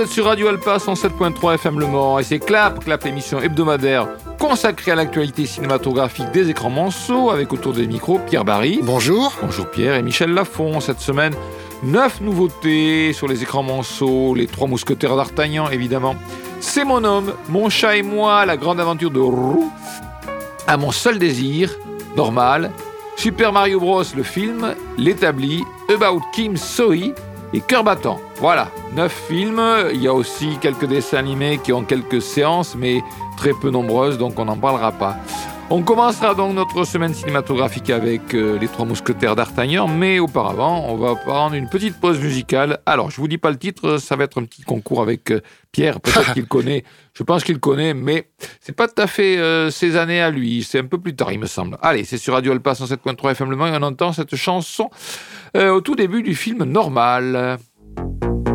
Vous êtes sur Radio Alpa 107.3 FM Le Mans et c'est Clap, Clap émission hebdomadaire consacrée à l'actualité cinématographique des écrans manceaux avec autour des micros Pierre Barry. Bonjour. Bonjour Pierre et Michel Lafont. Cette semaine, neuf nouveautés sur les écrans manceaux, les trois mousquetaires d'Artagnan évidemment. C'est mon homme, mon chat et moi, la grande aventure de Roux. À mon seul désir, normal, Super Mario Bros, le film, l'établi, About Kim Sohee et Cœur battant. Voilà, neuf films. Il y a aussi quelques dessins animés qui ont quelques séances, mais très peu nombreuses, donc on n'en parlera pas. On commencera donc notre semaine cinématographique avec euh, les trois mousquetaires d'Artagnan, mais auparavant, on va prendre une petite pause musicale. Alors, je vous dis pas le titre, ça va être un petit concours avec euh, Pierre, peut-être qu'il connaît, je pense qu'il connaît, mais c'est pas tout à fait euh, ces années à lui, c'est un peu plus tard, il me semble. Allez, c'est sur Radio Alpa 107.3 FM Le Mans et on entend cette chanson au tout début du film Normal. you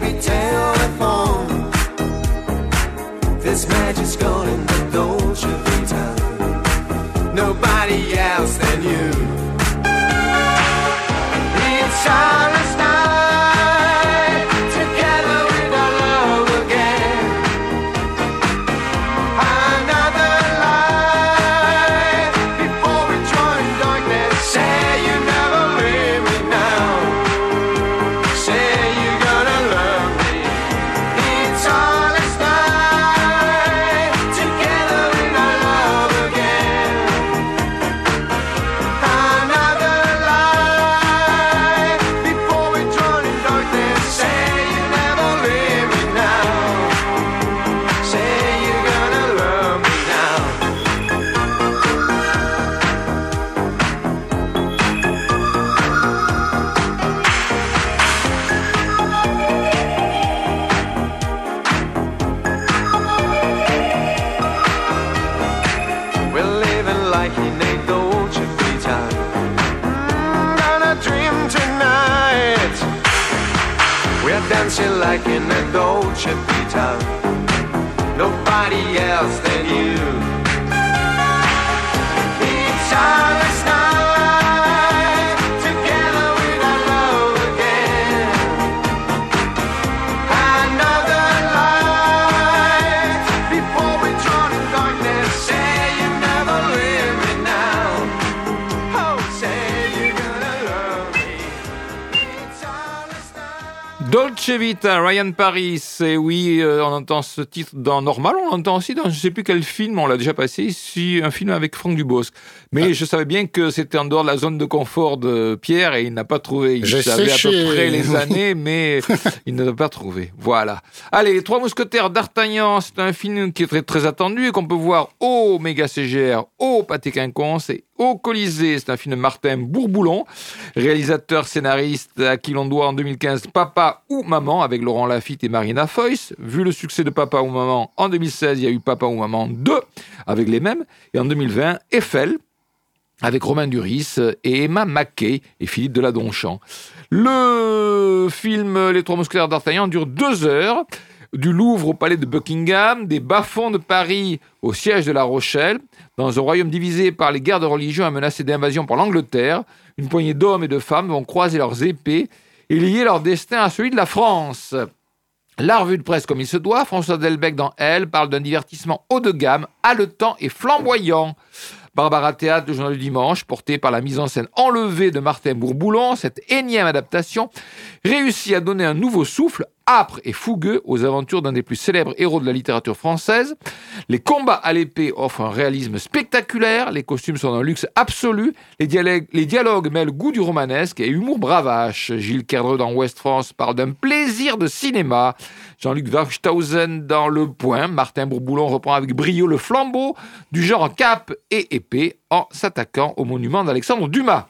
baby, telephone. This magic's gone in the Dolce Vita. Nobody else than you. It's all Dolce Vita, Ryan Paris. Et oui, euh, on entend ce titre dans Normal, on l'entend aussi dans je ne sais plus quel film, on l'a déjà passé ici, un film avec Franck Dubosc. Mais ah. je savais bien que c'était en dehors de la zone de confort de Pierre et il n'a pas trouvé. Il savait à peu près les années, mais il ne l'a pas trouvé. Voilà. Allez, Les Trois Mousquetaires d'Artagnan, c'est un film qui est très, très attendu et qu'on peut voir au Méga CGR, au Pâté Quinconce et au Colisée. C'est un film de Martin Bourboulon, réalisateur scénariste à qui l'on doit en 2015 Papa ou Maman avec Laurent Lafitte et Marina Foïs. Vu le succès de Papa ou Maman, en 2016, il y a eu Papa ou Maman 2 avec les mêmes. Et en 2020, Eiffel avec Romain Duris et Emma Mackey et Philippe Deladonchamp. Le film Les Trois Mousquetaires d'Artagnan dure deux heures du Louvre au palais de Buckingham, des bas-fonds de Paris au siège de La Rochelle, dans un royaume divisé par les guerres de religion et menacé d'invasion par l'Angleterre, une poignée d'hommes et de femmes vont croiser leurs épées et lier leur destin à celui de la France. La revue de presse comme il se doit, François Delbecq dans Elle parle d'un divertissement haut de gamme, haletant et flamboyant. Barbara Théâtre, le journal du dimanche, porté par la mise en scène enlevée de Martin Bourboulon, cette énième adaptation réussit à donner un nouveau souffle âpre et fougueux aux aventures d'un des plus célèbres héros de la littérature française. Les combats à l'épée offrent un réalisme spectaculaire, les costumes sont d'un luxe absolu, les dialogues, mêlent goût du romanesque et humour bravache. Gilles Kerdre dans West France parle d'un plaisir de cinéma. Jean-Luc Wachthausen dans Le Point. Martin Bourboulon reprend avec brio le flambeau du genre cap et épée en s'attaquant au monument d'Alexandre Dumas.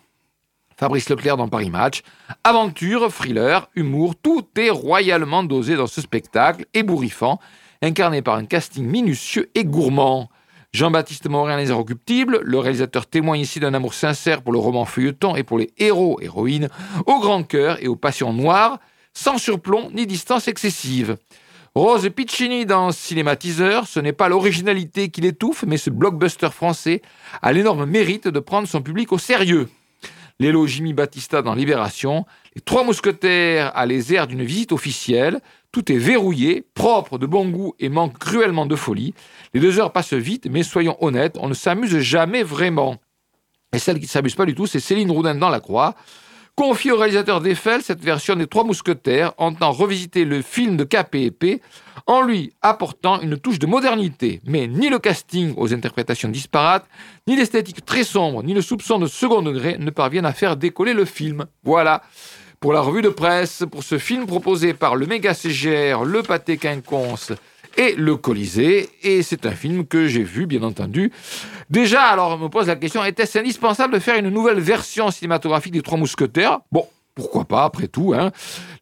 Fabrice Leclerc dans Paris Match. Aventure, thriller, humour, tout est royalement dosé dans ce spectacle ébouriffant, incarné par un casting minutieux et gourmand. Jean-Baptiste Morin, Les Inrecuptibles, le réalisateur témoigne ici d'un amour sincère pour le roman feuilleton et pour les héros, héroïnes, au grand cœur et aux passions noires, sans surplomb ni distance excessive. Rose Piccini dans Cinématiseur, ce n'est pas l'originalité qui l'étouffe, mais ce blockbuster français a l'énorme mérite de prendre son public au sérieux. Lélo Jimmy Battista dans Libération, Les Trois Mousquetaires a les airs d'une visite officielle, tout est verrouillé, propre, de bon goût et manque cruellement de folie. Les deux heures passent vite, mais soyons honnêtes, on ne s'amuse jamais vraiment. Et celle qui ne s'amuse pas du tout, c'est Céline Roudin dans La Croix. Confie au réalisateur d'Eiffel, cette version des Trois Mousquetaires entend revisiter le film de KPP en lui apportant une touche de modernité. Mais ni le casting aux interprétations disparates, ni l'esthétique très sombre, ni le soupçon de second degré ne parviennent à faire décoller le film. Voilà pour la revue de presse, pour ce film proposé par le méga CGR, le Pâté Quinconce et le Colisée. Et c'est un film que j'ai vu, bien entendu. Déjà, alors, on me pose la question, était-ce indispensable de faire une nouvelle version cinématographique des Trois Mousquetaires? Bon, pourquoi pas, après tout. Hein.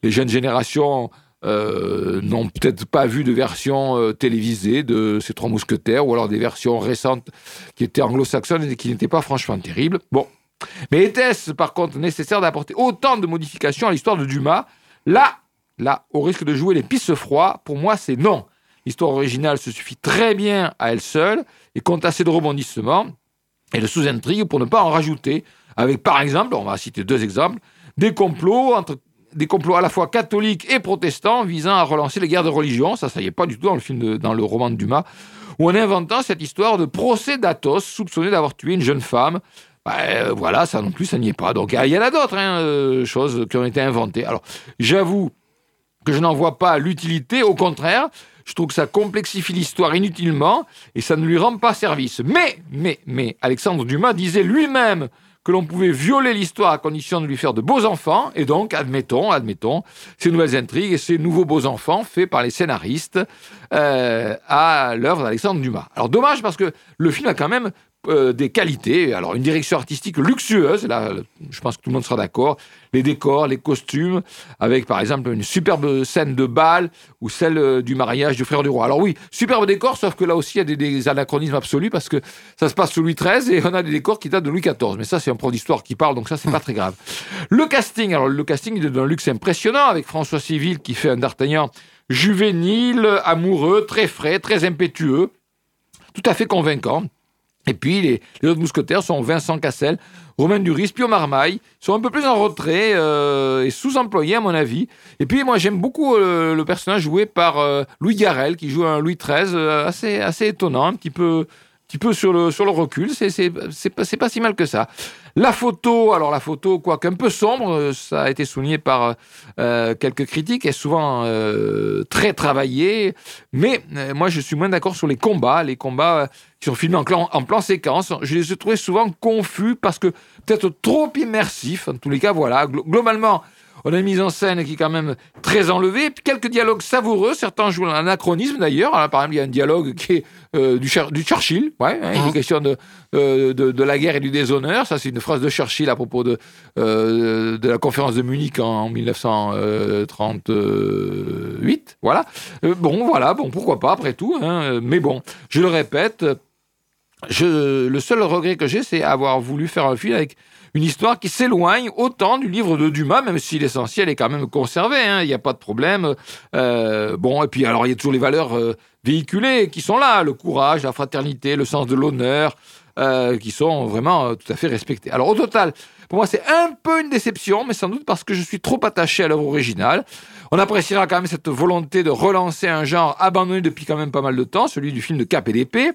Les jeunes générations euh, n'ont peut-être pas vu de version euh, télévisée de ces Trois Mousquetaires, ou alors des versions récentes qui étaient anglo-saxonnes et qui n'étaient pas franchement terribles. Bon. Mais était-ce par contre nécessaire d'apporter autant de modifications à l'histoire de Dumas? Là, là, au risque de jouer les pistes froids, pour moi, c'est non. L'histoire originale se suffit très bien à elle seule et compte assez de rebondissements et de sous-intrigues pour ne pas en rajouter, avec par exemple, on va citer deux exemples, des complots entre des complots à la fois catholiques et protestants visant à relancer les guerres de religion. Ça, ça y est pas du tout dans le film, dans le roman de Dumas. Ou en inventant cette histoire de procès d'Athos, soupçonné d'avoir tué une jeune femme. Ben, euh, voilà, ça non plus, ça n'y est pas. Donc il y en a d'autres hein, euh, choses qui ont été inventées. Alors, j'avoue que je n'en vois pas l'utilité. Au contraire, je trouve que ça complexifie l'histoire inutilement et ça ne lui rend pas service. Mais, mais, mais, Alexandre Dumas disait lui-même que l'on pouvait violer l'histoire à condition de lui faire de beaux enfants, et donc, admettons, admettons, ces nouvelles intrigues et ces nouveaux beaux enfants faits par les scénaristes euh, à l'œuvre d'Alexandre Dumas. Alors, dommage parce que le film a quand même euh, des qualités. Alors, une direction artistique luxueuse, là, je pense que tout le monde sera d'accord. Les décors, les costumes, avec par exemple une superbe scène de bal ou celle euh, du mariage du frère du roi. Alors, oui, superbe décor, sauf que là aussi, il y a des, anachronismes absolus parce que ça se passe sous Louis XIII et on a des décors qui datent de Louis XIV. Mais ça, c'est un prof d'histoire qui parle, donc ça, c'est pas très grave. Le casting, alors, le casting est d'un luxe impressionnant avec François Civil qui fait un d'Artagnan juvénile, amoureux, très frais, très impétueux, tout à fait convaincant. Et puis, les, autres mousquetaires sont Vincent Cassel, Romain Duris, Pio Marmaille, sont un peu plus en retrait euh, et sous-employés, à mon avis. Et puis, moi, j'aime beaucoup euh, le personnage joué par euh, Louis Garel, qui joue un Louis XIII assez, assez étonnant, un petit peu, petit peu sur, le, sur le recul. C'est pas, pas si mal que ça. La photo, alors la photo, quoique un peu sombre, ça a été souligné par quelques critiques, est souvent très travaillée, mais moi je suis moins d'accord sur les combats. Les combats qui sont filmés en plan séquence, je les ai trouvés souvent confus parce que peut-être trop immersifs. En tous les cas, voilà, globalement, on a une mise en scène qui est quand même très enlevée. Puis quelques dialogues savoureux. Certains jouent l'anachronisme d'ailleurs. Par exemple, il y a un dialogue qui est euh, du, du, Churchill. Ouais, hein, une mhm. question euh, de, de, la guerre et du déshonneur. Ça, c'est une phrase de Churchill à propos de, euh, de la conférence de Munich en, 1938. Voilà. bon, voilà. Bon, pourquoi pas après tout. Hein. Mais bon, je le répète. Je, le seul regret que j'ai, c'est avoir voulu faire un film avec une histoire qui s'éloigne autant du livre de Dumas, même si l'essentiel est quand même conservé, hein, il n'y a pas de problème. Euh, bon, et puis alors il y a toujours les valeurs euh, véhiculées qui sont là, le courage, la fraternité, le sens de l'honneur, euh, qui sont vraiment tout à fait respectés. Alors au total, pour moi c'est un peu une déception, mais sans doute parce que je suis trop attaché à l'œuvre originale. On appréciera quand même cette volonté de relancer un genre abandonné depuis quand même pas mal de temps, celui du film de Cap et d'épée.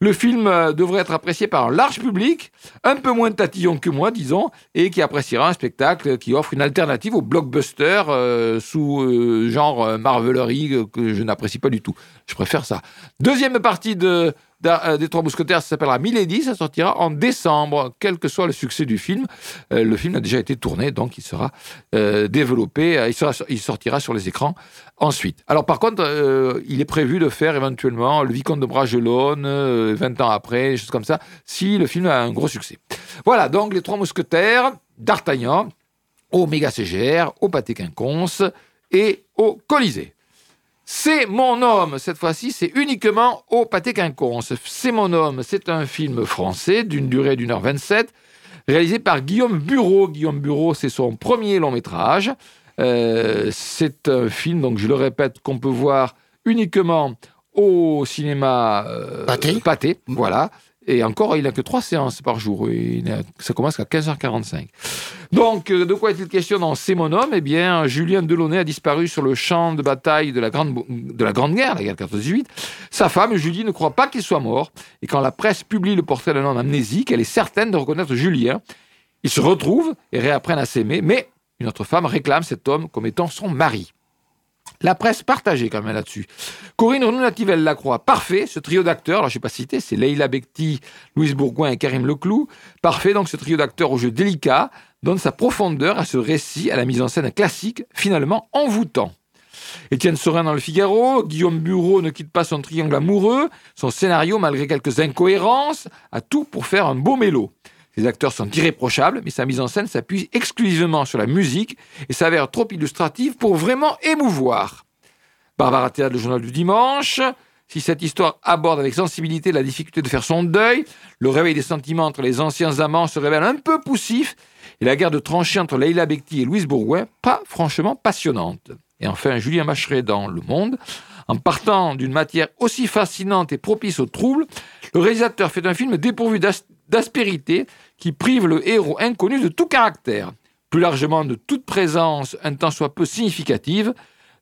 Le film euh, devrait être apprécié par un large public, un peu moins tatillon que moi, disons, et qui appréciera un spectacle qui offre une alternative au blockbuster euh, sous euh, genre marvelerie que je n'apprécie pas du tout. Je préfère ça. Deuxième partie de des Trois Mousquetaires, s'appellera Milady, ça sortira en décembre, quel que soit le succès du film. Euh, le film a déjà été tourné, donc il sera euh, développé, il, sortira sur les écrans ensuite. Alors par contre, il est prévu de faire éventuellement Le Vicomte de Bragelonne, 20 ans après, des choses comme ça, si le film a un gros succès. Voilà, donc Les Trois Mousquetaires, d'Artagnan, au Méga CGR, au Pâté Quinconce et au Colisée. C'est mon homme, cette fois-ci, c'est uniquement au pâté quinconce. C'est mon homme, c'est un film français d'une durée d'une heure 27, réalisé par Guillaume Bureau. Guillaume Bureau, c'est son premier long métrage. Euh, c'est un film, donc je le répète, qu'on peut voir uniquement au cinéma euh, pâté. Voilà. Et encore, il n'a que trois séances par jour. ça commence à 15h45. Donc, euh, de quoi est-il question dans C'est mon homme Eh bien, Julien Delaunay a disparu sur le champ de bataille de la Grande, de la grande Guerre, la guerre 14-18. Sa femme, Julie, ne croit pas qu'il soit mort. Et quand la presse publie le portrait d'un homme amnésique, elle est certaine de reconnaître Julien. Ils se retrouvent et réapprennent à s'aimer. Mais une autre femme réclame cet homme comme étant son mari. La presse partagée quand même là-dessus. Corinne Renou-Nativelle Lacroix, parfait, ce trio d'acteurs, alors je ne sais pas citer, c'est Leila Bekti, Louise Bourgoin et Karim Leclou. Parfait, donc ce trio d'acteurs au jeu délicat donne sa profondeur à ce récit, à la mise en scène classique, finalement envoûtant. Étienne Sorin dans le Figaro, Guillaume Bureau ne quitte pas son triangle amoureux, son scénario, malgré quelques incohérences, a tout pour faire un beau mélo. Les acteurs sont irréprochables, mais sa mise en scène s'appuie exclusivement sur la musique et s'avère trop illustrative pour vraiment émouvoir. Barbara Théâtre, le journal du dimanche. Si cette histoire aborde avec sensibilité la difficulté de faire son deuil, le réveil des sentiments entre les anciens amants se révèle un peu poussif et la guerre de tranchées entre Leila Bekti et Louise Bourgoin, pas franchement passionnante. Et enfin, Julien Macheret dans Le Monde. En partant d'une matière aussi fascinante et propice au trouble, le réalisateur fait un film dépourvu d'aspérité qui prive le héros inconnu de tout caractère, plus largement de toute présence un tant soit peu significative,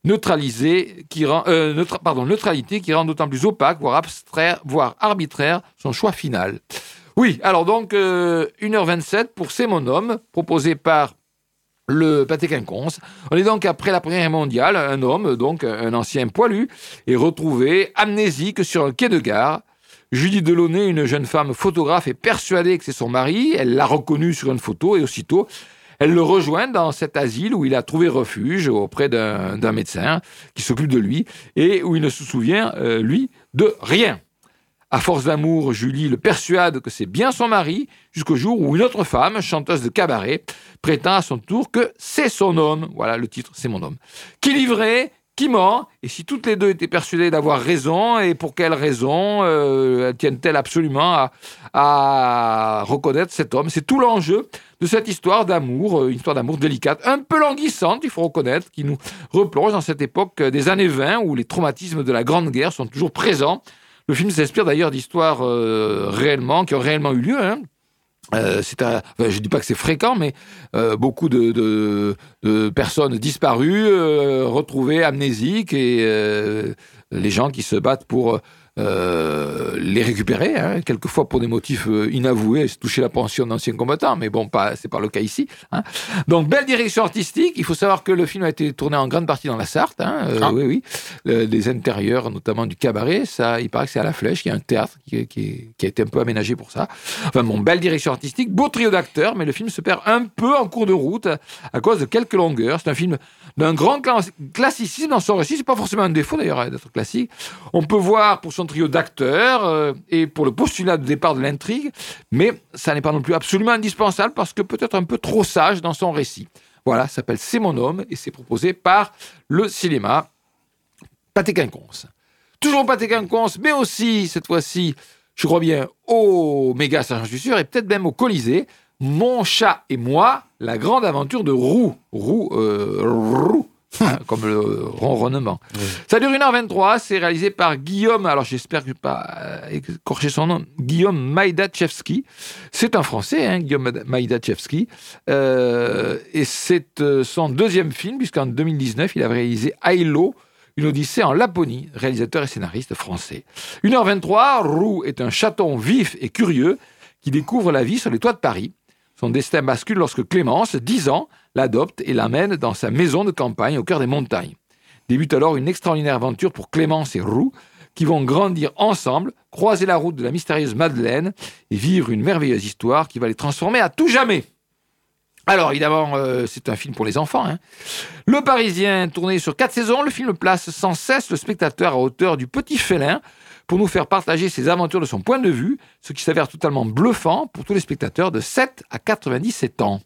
neutralisée qui rend, euh, neutralité qui rend d'autant plus opaque, voire abstrait, voire arbitraire son choix final. Oui, alors donc 1h27 euh, pour C'est mon homme, proposé par le pâté quinconce. On est donc après la Première Guerre mondiale, un homme, donc un ancien poilu, est retrouvé amnésique sur un quai de gare Julie Delaunay, une jeune femme photographe, est persuadée que c'est son mari. Elle l'a reconnu sur une photo et aussitôt, elle le rejoint dans cet asile où il a trouvé refuge auprès d'un médecin qui s'occupe de lui et où il ne se souvient, euh, lui, de rien. À force d'amour, Julie le persuade que c'est bien son mari, jusqu'au jour où une autre femme, chanteuse de cabaret, prétend à son tour que c'est son homme. Voilà le titre, c'est mon homme. Qui livrait qui ment Et si toutes les deux étaient persuadées d'avoir raison, et pour quelle raison euh, tiennent-elles absolument à, reconnaître cet homme? C'est tout l'enjeu de cette histoire d'amour, euh, une histoire d'amour délicate, un peu languissante, il faut reconnaître, qui nous replonge dans cette époque des années 20 où les traumatismes de la Grande Guerre sont toujours présents. Le film s'inspire d'ailleurs d'histoires euh, réellement, qui ont réellement eu lieu. Hein. Euh, je ne dis pas que c'est fréquent, mais euh, beaucoup de, personnes disparues, euh, retrouvées amnésiques, et les gens qui se battent pour les récupérer, hein, quelquefois pour des motifs euh, inavoués, toucher la pension d'anciens combattants, mais bon, pas, c'est pas le cas ici. Hein. Donc, belle direction artistique. Il faut savoir que le film a été tourné en grande partie dans la Sarthe. Hein, euh, ah. Oui, oui. les intérieurs, notamment du cabaret, ça, il paraît que c'est à la Flèche. Il y a un théâtre qui, qui, qui, a été un peu aménagé pour ça. Enfin, bon, belle direction artistique, beau trio d'acteurs, mais le film se perd un peu en cours de route à cause de quelques longueurs. C'est un film d'un grand classicisme dans son récit. C'est pas forcément un défaut d'ailleurs d'être classique. On peut voir pour son trio d'acteurs euh, et pour le postulat de départ de l'intrigue, mais ça n'est pas non plus absolument indispensable parce que peut-être un peu trop sage dans son récit. Voilà, ça s'appelle C'est mon homme et c'est proposé par le cinéma Pathé Quinconce. Toujours Pathé Quinconce, mais aussi cette fois-ci, je crois bien, au Méga, ça je suis sûr, et peut-être même au Colisée. Mon chat et moi, la grande aventure de Roux. Roux, euh, Roux hein, comme le ronronnement. Ça dure 1h23, c'est réalisé par Guillaume, alors j'espère que je pas euh, écorcher son nom, Guillaume Maïdachevski. C'est un Français, hein, Guillaume Maïdachevski. Euh, et c'est euh, son deuxième film, puisqu'en 2019, il a réalisé Ailo, une odyssée en Laponie, réalisateur et scénariste français. 1h23, Roux est un chaton vif et curieux qui découvre la vie sur les toits de Paris. Son destin bascule lorsque Clémence, 10 ans, l'adopte et l'amène dans sa maison de campagne au cœur des montagnes. Débute alors une extraordinaire aventure pour Clémence et Roux, qui vont grandir ensemble, croiser la route de la mystérieuse Madeleine et vivre une merveilleuse histoire qui va les transformer à tout jamais. Alors évidemment, euh, c'est un film pour les enfants. Hein. Le Parisien, tourné sur quatre saisons, le film place sans cesse le spectateur à hauteur du petit félin pour nous faire partager ses aventures de son point de vue, ce qui s'avère totalement bluffant pour tous les spectateurs de 7 à 97 ans.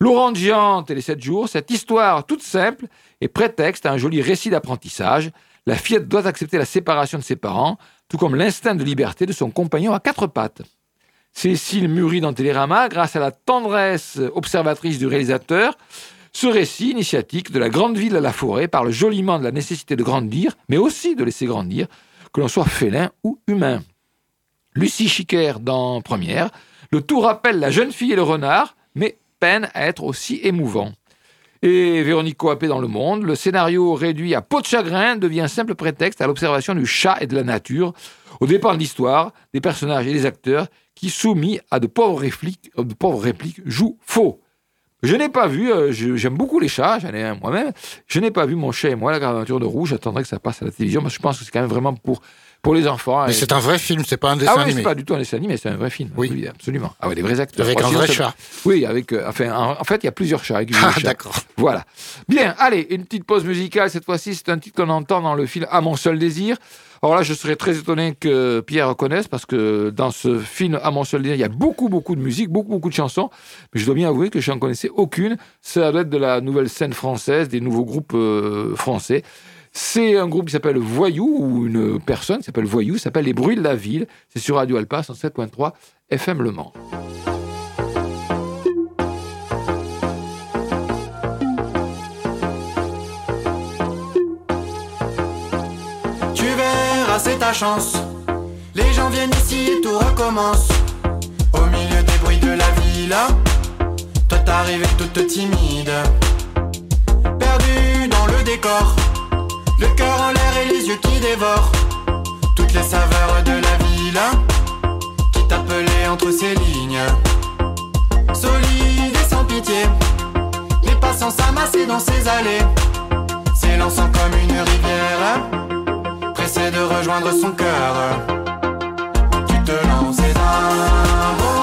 Laurent Giante et les 7 jours, cette histoire toute simple est prétexte à un joli récit d'apprentissage. La fillette doit accepter la séparation de ses parents, tout comme l'instinct de liberté de son compagnon à quatre pattes. Cécile mûrit dans Télérama grâce à la tendresse observatrice du réalisateur. Ce récit initiatique de la grande ville à la forêt parle joliment de la nécessité de grandir, mais aussi de laisser grandir, que l'on soit félin ou humain. Lucie Chiquer dans Première, le tout rappelle la jeune fille et le renard, mais peine à être aussi émouvant. Et Véronique Coapé dans Le Monde, le scénario réduit à peau de chagrin devient simple prétexte à l'observation du chat et de la nature, au départ de l'histoire, des personnages et des acteurs qui, soumis à de pauvres répliques, de pauvres répliques jouent faux. Je n'ai pas vu, euh, j'aime beaucoup les chats, j'en ai un moi-même. Je n'ai pas vu mon chat et moi, la grande aventure de rouge. J'attendrai que ça passe à la télévision parce que je pense que c'est quand même vraiment pour, pour les enfants. Mais c'est un vrai film, c'est pas un dessin ah oui, animé. c'est pas du tout un dessin animé, c'est un vrai film. Oui, absolument. Ah ouais, des vrais acteurs. Avec un vrai chat. Oui, avec, euh, enfin, en, fait, il y a plusieurs chats. ah, d'accord. Voilà. Bien, allez, une petite pause musicale. Cette fois-ci, c'est un titre qu'on entend dans le film À mon seul désir. Alors là, je serais très étonné que Pierre reconnaisse parce que dans ce film À mon seul désir, il y a beaucoup, beaucoup de musique, beaucoup, beaucoup de chansons. Mais je dois bien avouer que je n'en connaissais aucune. Ça doit être de la nouvelle scène française, des nouveaux groupes euh, français. C'est un groupe qui s'appelle Voyou, ou une personne qui s'appelle Voyou, s'appelle Les Bruits de la Ville. C'est sur Radio Alpa 107.3 FM Le Mans. c'est ta chance. Les gens viennent ici et tout recommence. Au milieu des bruits de la ville, toi t'arrives toute timide. Perdu dans le décor, le cœur en l'air et les yeux qui dévorent. Toutes les saveurs de la ville qui t'appelaient entre ces lignes. Solide et sans pitié, les passants s'amassaient dans ces allées, s'élançant comme une rivière Essaie de rejoindre son cœur. Tu te lances d'un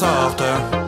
fois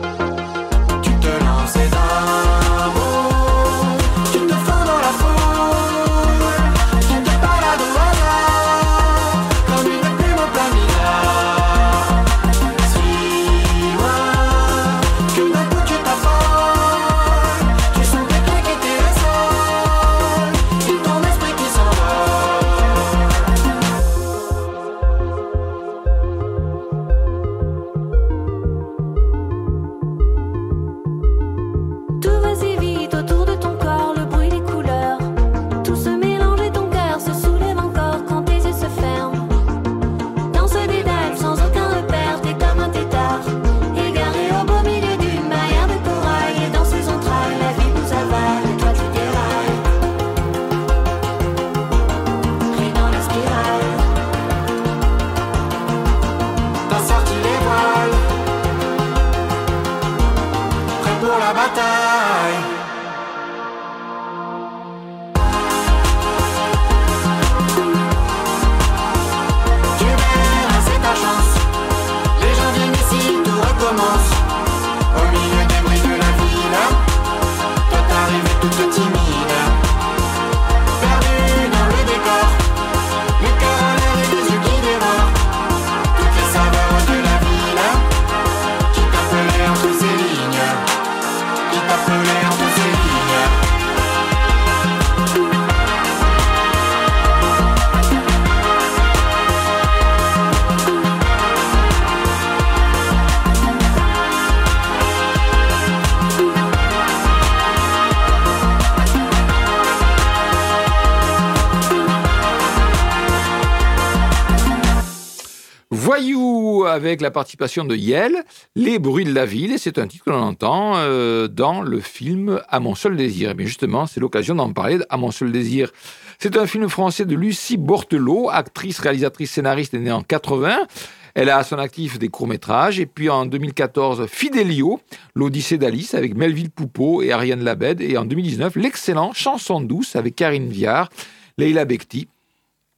avec la participation de Yel, Les bruits de la ville, et c'est un titre que l'on entend euh, dans le film À mon seul désir. Et bien justement, c'est l'occasion d'en parler, À mon seul désir. C'est un film français de Lucie Bortelot, actrice, réalisatrice, scénariste, née en 80. Elle a à son actif des courts-métrages. Et puis en 2014, Fidelio, l'Odyssée d'Alice avec Melville Poupeau et Ariane Labed. Et en 2019, l'excellent Chanson douce avec Karine Viard, Leila Bekti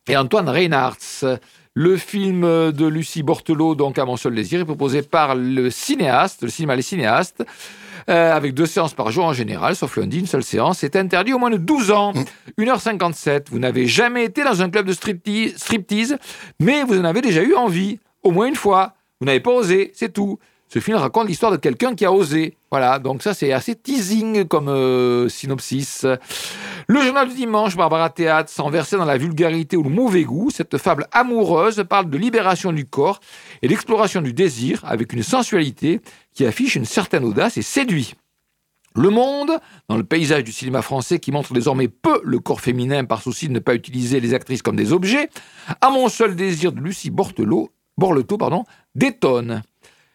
et Antoine Reinhardt. Le film de Lucie Bortelot, donc à mon seul désir, est proposé par le cinéaste, le cinéma Les Cinéastes, euh, avec deux séances par jour en général, sauf lundi, une seule séance. C'est interdit au moins de 12 ans. 1h57. Vous n'avez jamais été dans un club de striptease, striptease, mais vous en avez déjà eu envie, au moins une fois. Vous n'avez pas osé, c'est tout. Ce film raconte l'histoire de quelqu'un qui a osé. Voilà, donc ça c'est assez teasing comme euh, synopsis. Le journal du dimanche, Barbara Théâtre, verser dans la vulgarité ou le mauvais goût, cette fable amoureuse parle de libération du corps et d'exploration du désir avec une sensualité qui affiche une certaine audace et séduit. Le Monde, dans le paysage du cinéma français qui montre désormais peu le corps féminin par souci de ne pas utiliser les actrices comme des objets, à mon seul désir de Lucie Bortelot, détonne.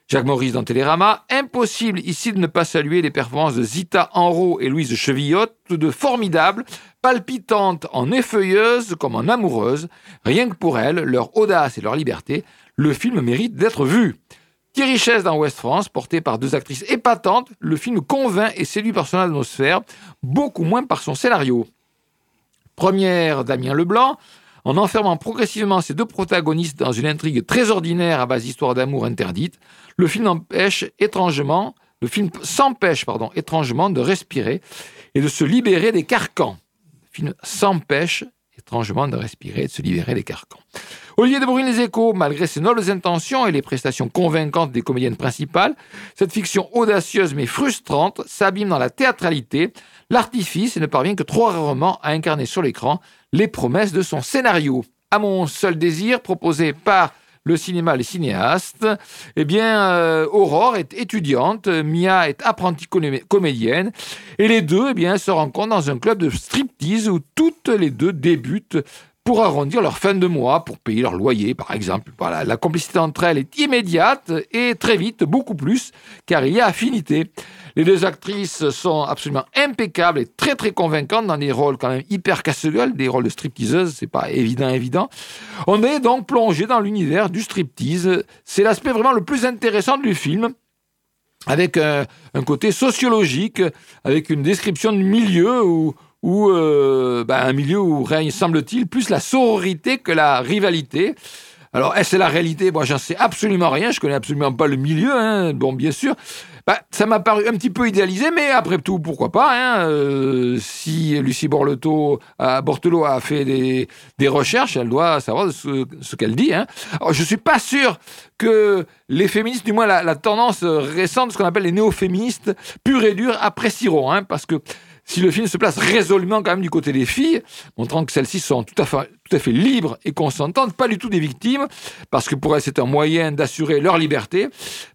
Jacques Maurice dans Télérama. Impossible ici de ne pas saluer les performances de Zita Enro et Louise Chevillotte, toutes de formidables, palpitantes en effeuilleuses comme en amoureuses. Rien que pour elles, leur audace et leur liberté, le film mérite d'être vu. Thierry Chaise dans Ouest France, porté par deux actrices épatantes, le film convainc et séduit par son atmosphère, beaucoup moins par son scénario. Première, Damien Leblanc, en enfermant progressivement ces deux protagonistes dans une intrigue très ordinaire à base d'histoires d'amour interdites, le film empêche étrangement, le film s'empêche pardon étrangement de respirer et de se libérer des carcans. Le film s'empêche étrangement de respirer et de se libérer des carcans. Olivier de Bruyne les échos, malgré ses nobles intentions et les prestations convaincantes des comédiennes principales, cette fiction audacieuse mais frustrante s'abîme dans la théâtralité, l'artifice et ne parvient que trop rarement à incarner sur l'écran les promesses de son scénario. À mon seul désir, proposé par le cinéma, les cinéastes, eh bien, euh, Aurore est étudiante, Mia est apprentie comédienne, et les deux, eh bien, se rencontrent dans un club de striptease où toutes les deux débutent pour arrondir leur fin de mois, pour payer leur loyer, par exemple. Voilà, la complicité entre elles est immédiate et très vite, beaucoup plus, car il y a affinité. Les deux actrices sont absolument impeccables et très très convaincantes dans des rôles quand même hyper casse-gueule, des rôles de stripteaseuses, c'est pas évident évident. On est donc plongé dans l'univers du striptease. C'est l'aspect vraiment le plus intéressant du film avec un, côté sociologique, avec une description du milieu où, où euh, ben, un milieu où règne, semble-t-il, plus la sororité que la rivalité. Alors, est-ce la réalité? Moi, j'en sais absolument rien. Je connais absolument pas le milieu. Hein. Bon, bien sûr. Bah, ça m'a paru un petit peu idéalisé, mais après tout, pourquoi pas hein. euh, Si Lucie Borleto, euh, Bortelot a fait des, recherches, elle doit savoir ce, qu'elle dit. Hein. Alors, je suis pas sûr que les féministes, du moins la, tendance récente, ce qu'on appelle les néo-féministes, pur et dur, apprécieront. Hein, parce que si le film se place résolument quand même du côté des filles, montrant que celles-ci sont tout à, fait, libres et consentantes, pas du tout des victimes, parce que pour elles c'est un moyen d'assurer leur liberté,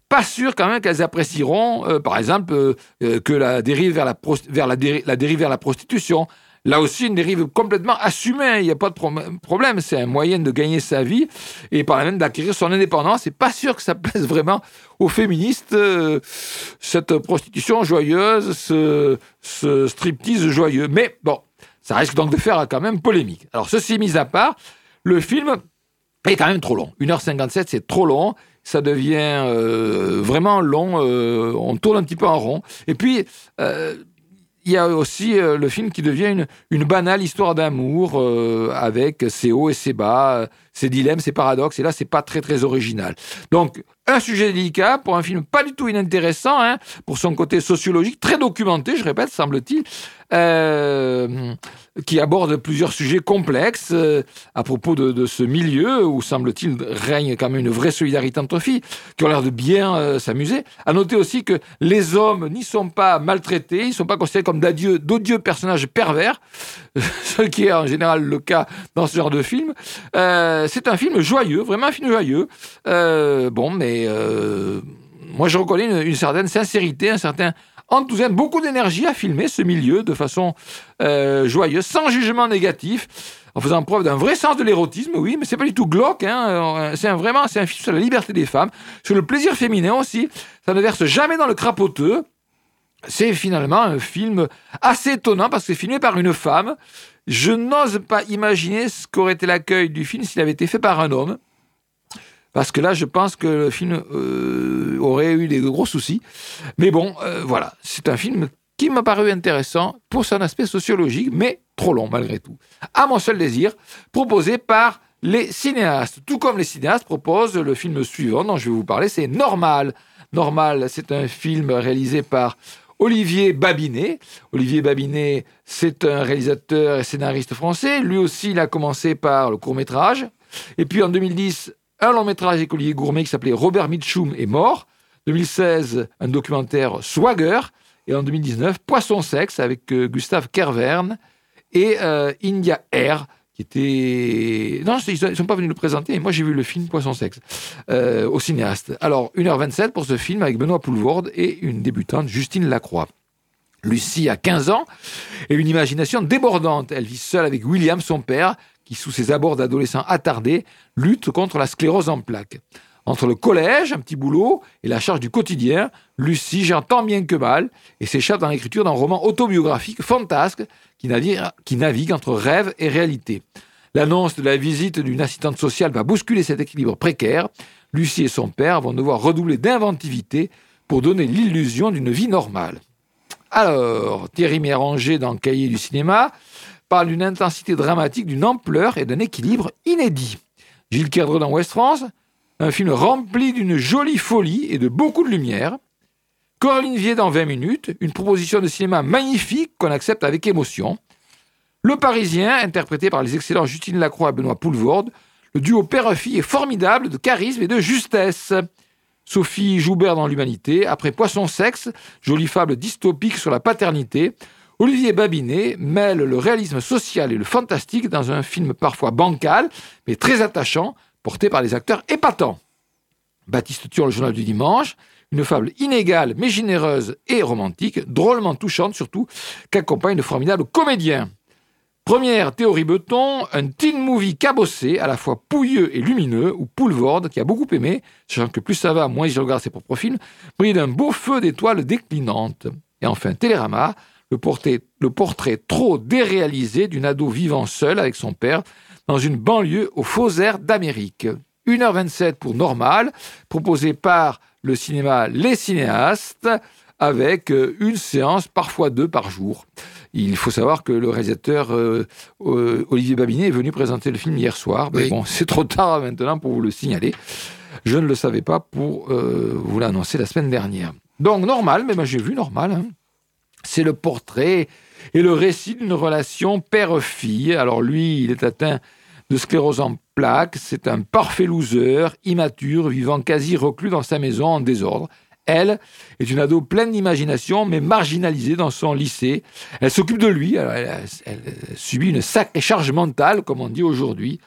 pas sûr quand même qu'elles apprécieront, euh, par exemple, euh, euh, que la dérive vers la prostitution, Là aussi, une dérive complètement assumée. Il n'y a pas de problème. C'est un moyen de gagner sa vie et par la même d'acquérir son indépendance. C'est pas sûr que ça plaise vraiment aux féministes, euh, cette prostitution joyeuse, ce, striptease joyeux. Mais bon, ça risque donc de faire quand même polémique. Alors, ceci mis à part, le film est quand même trop long. 1h57, c'est trop long ça devient euh, vraiment long, euh, on tourne un petit peu en rond. Et puis, il y a aussi euh, le film qui devient une, banale histoire d'amour euh, avec ses hauts et ses bas, ses dilemmes, ses paradoxes. Et là, c'est pas très très original. Donc, un sujet délicat pour un film pas du tout inintéressant, hein, pour son côté sociologique, très documenté, je répète, semble-t-il, euh, qui aborde plusieurs sujets complexes euh, à propos de, ce milieu où, semble-t-il, règne quand même une vraie solidarité entre filles, qui ont l'air de bien euh, s'amuser. À noter aussi que les hommes n'y sont pas maltraités, ils sont pas considérés comme d'odieux personnages pervers, ce qui est en général le cas dans ce genre de film. Euh, c'est un film joyeux, vraiment un film joyeux. Euh, bon, mais euh, moi je reconnais une, certaine sincérité, un certain enthousiasme, beaucoup d'énergie à filmer ce milieu de façon joyeuse, sans jugement négatif. en faisant preuve d'un vrai sens de l'érotisme, oui, mais c'est pas du tout glauque. Hein. C'est vraiment, c'est un film sur la liberté des femmes, sur le plaisir féminin aussi. Ça ne verse jamais dans le crapoteux. C'est finalement un film assez étonnant parce que c'est filmé par une femme. Je n'ose pas imaginer ce qu'aurait été l'accueil du film s'il avait été fait par un homme. Parce que là, je pense que le film euh, aurait eu des gros soucis. Mais bon, euh, voilà, c'est un film qui m'a paru intéressant pour son aspect sociologique, mais trop long malgré tout. À mon seul désir, proposé par les cinéastes. Tout comme les cinéastes proposent le film suivant dont je vais vous parler, c'est Normal. Normal, c'est un film réalisé par Olivier Babinet. Olivier Babinet, c'est un réalisateur et scénariste français. Lui aussi, il a commencé par le court métrage. Et puis en 2010, un long métrage avec Olivier Gourmet qui s'appelait Robert Mitchum est mort. 2016, un documentaire Swagger. Et en 2019, Poisson Sexe avec euh, Gustave Kervern et euh, India Air, qui était... Non, ils ne sont pas venus le présenter, moi j'ai vu le film Poisson Sexe euh, au cinéaste. Alors, 1h27 pour ce film avec Benoît Poulvorde et une débutante, Justine Lacroix. Lucie a 15 ans et une imagination débordante. Elle vit seule avec William, son père, qui, sous ses abords d'adolescent attardé, lutte contre la sclérose en plaques. Entre le collège, un petit boulot, et la charge du quotidien, Lucie tant bien que mal et s'échappe dans l'écriture d'un roman autobiographique fantasque qui navigue, qui navigue entre rêve et réalité. L'annonce de la visite d'une assistante sociale va bousculer cet équilibre précaire. Lucie et son père vont devoir redoubler d'inventivité pour donner l'illusion d'une vie normale. Alors, Thierry Méranger, dans le cahier du cinéma, parle d'une intensité dramatique, d'une ampleur et d'un équilibre inédit. Gilles Kerdre dans West France, un film rempli d'une jolie folie et de beaucoup de lumière. Coraline Vier dans 20 minutes, une proposition de cinéma magnifique qu'on accepte avec émotion. Le Parisien, interprété par les excellents Justine Lacroix et Benoît Poulvorde, le duo père-fille est formidable de charisme et de justesse. Sophie Joubert dans L'Humanité, après Poisson Sexe, jolie fable dystopique sur la paternité, Olivier Babinet mêle le réalisme social et le fantastique dans un film parfois bancal, mais très attachant, porté par des acteurs épatants. Baptiste Thion, le journal du dimanche, une fable inégale mais généreuse et romantique, drôlement touchante surtout, qu'accompagne de formidables comédiens. Première théorie Beton, un teen movie cabossé, à la fois pouilleux et lumineux, ou Poulvorde, qui a beaucoup aimé, sachant que plus ça va, moins il regarde ses propres films, brille d'un beau feu d'étoiles déclinantes. Et enfin, Télérama, le portrait, le portrait trop déréalisé d'une ado vivant seule avec son père dans une banlieue aux faux airs d'Amérique. 1h27 pour Normal, proposé par le cinéma Les Cinéastes, avec euh, une séance, parfois deux par jour. Il faut savoir que le réalisateur euh, euh, Olivier Babinet est venu présenter le film hier soir. Mais bon, c'est trop tard maintenant pour vous le signaler. Je ne le savais pas pour vous l'annoncer la semaine dernière. Donc normal, mais ben, j'ai vu normal. Hein. C'est le portrait et le récit d'une relation père-fille. Alors lui, il est atteint de sclérose en plaques, c'est un parfait loser, immature, vivant quasi reclus dans sa maison en désordre. Elle est une ado pleine d'imagination, mais marginalisée dans son lycée. Elle s'occupe de lui, elle, subit une sacrée charge mentale, comme on dit aujourd'hui.